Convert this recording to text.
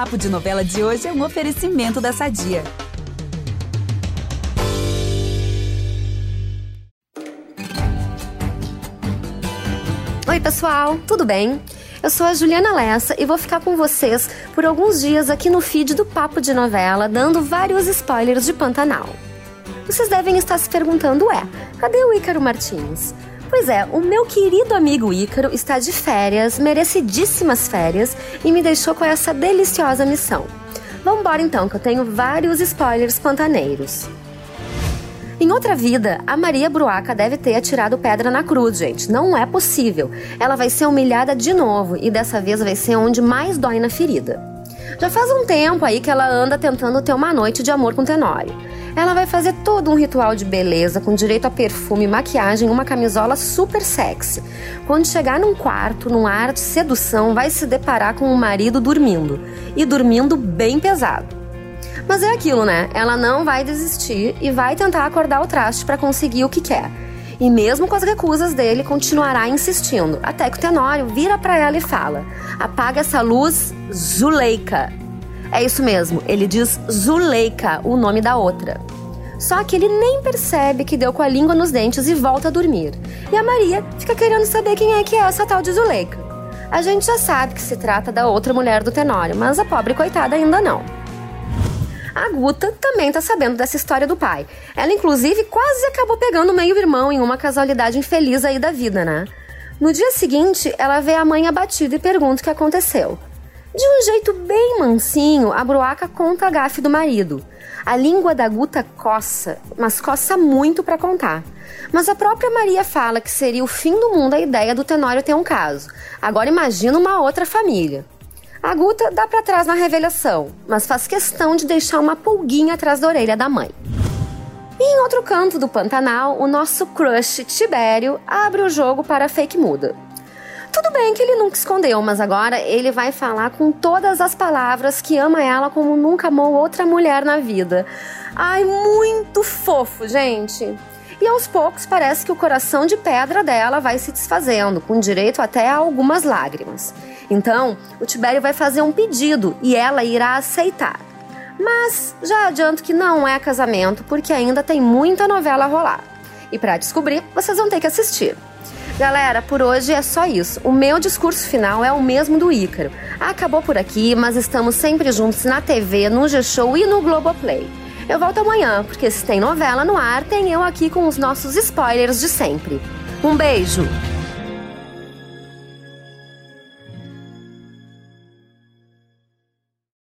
Papo de Novela de hoje é um oferecimento da Sadia. Oi, pessoal, tudo bem? Eu sou a Juliana Lessa e vou ficar com vocês por alguns dias aqui no feed do Papo de Novela, dando vários spoilers de Pantanal. Vocês devem estar se perguntando, ué, cadê o Ícaro Martins? Pois é, o meu querido amigo Ícaro está de férias, merecidíssimas férias, e me deixou com essa deliciosa missão. Vambora então, que eu tenho vários spoilers pantaneiros. Em outra vida, a Maria Bruaca deve ter atirado pedra na cruz, gente. Não é possível. Ela vai ser humilhada de novo e dessa vez vai ser onde mais dói na ferida. Já faz um tempo aí que ela anda tentando ter uma noite de amor com Tenório. Ela vai fazer todo um ritual de beleza com direito a perfume, maquiagem e uma camisola super sexy. Quando chegar num quarto, num ar de sedução, vai se deparar com o marido dormindo. E dormindo bem pesado. Mas é aquilo, né? Ela não vai desistir e vai tentar acordar o traste para conseguir o que quer. E mesmo com as recusas dele, continuará insistindo, até que o Tenório vira para ela e fala: "Apaga essa luz, Zuleika". É isso mesmo, ele diz Zuleika, o nome da outra. Só que ele nem percebe que deu com a língua nos dentes e volta a dormir. E a Maria fica querendo saber quem é que é essa tal de Zuleika. A gente já sabe que se trata da outra mulher do Tenório, mas a pobre coitada ainda não. A Guta também tá sabendo dessa história do pai. Ela, inclusive, quase acabou pegando meio-irmão em uma casualidade infeliz aí da vida, né? No dia seguinte, ela vê a mãe abatida e pergunta o que aconteceu. De um jeito bem mansinho, a Bruaca conta a gafe do marido. A língua da Guta coça, mas coça muito para contar. Mas a própria Maria fala que seria o fim do mundo a ideia do Tenório ter um caso. Agora imagina uma outra família. A Guta dá para trás na revelação, mas faz questão de deixar uma pulguinha atrás da orelha da mãe. E em outro canto do Pantanal, o nosso crush Tibério abre o jogo para a fake muda. Tudo bem que ele nunca escondeu, mas agora ele vai falar com todas as palavras que ama ela como nunca amou outra mulher na vida. Ai, muito fofo, gente! E aos poucos parece que o coração de pedra dela vai se desfazendo, com direito até a algumas lágrimas. Então, o Tibério vai fazer um pedido e ela irá aceitar. Mas já adianto que não é casamento, porque ainda tem muita novela a rolar. E para descobrir, vocês vão ter que assistir. Galera, por hoje é só isso. O meu discurso final é o mesmo do Ícaro. Acabou por aqui, mas estamos sempre juntos na TV, no G-Show e no Globoplay. Eu volto amanhã, porque se tem novela no ar, tem eu aqui com os nossos spoilers de sempre. Um beijo!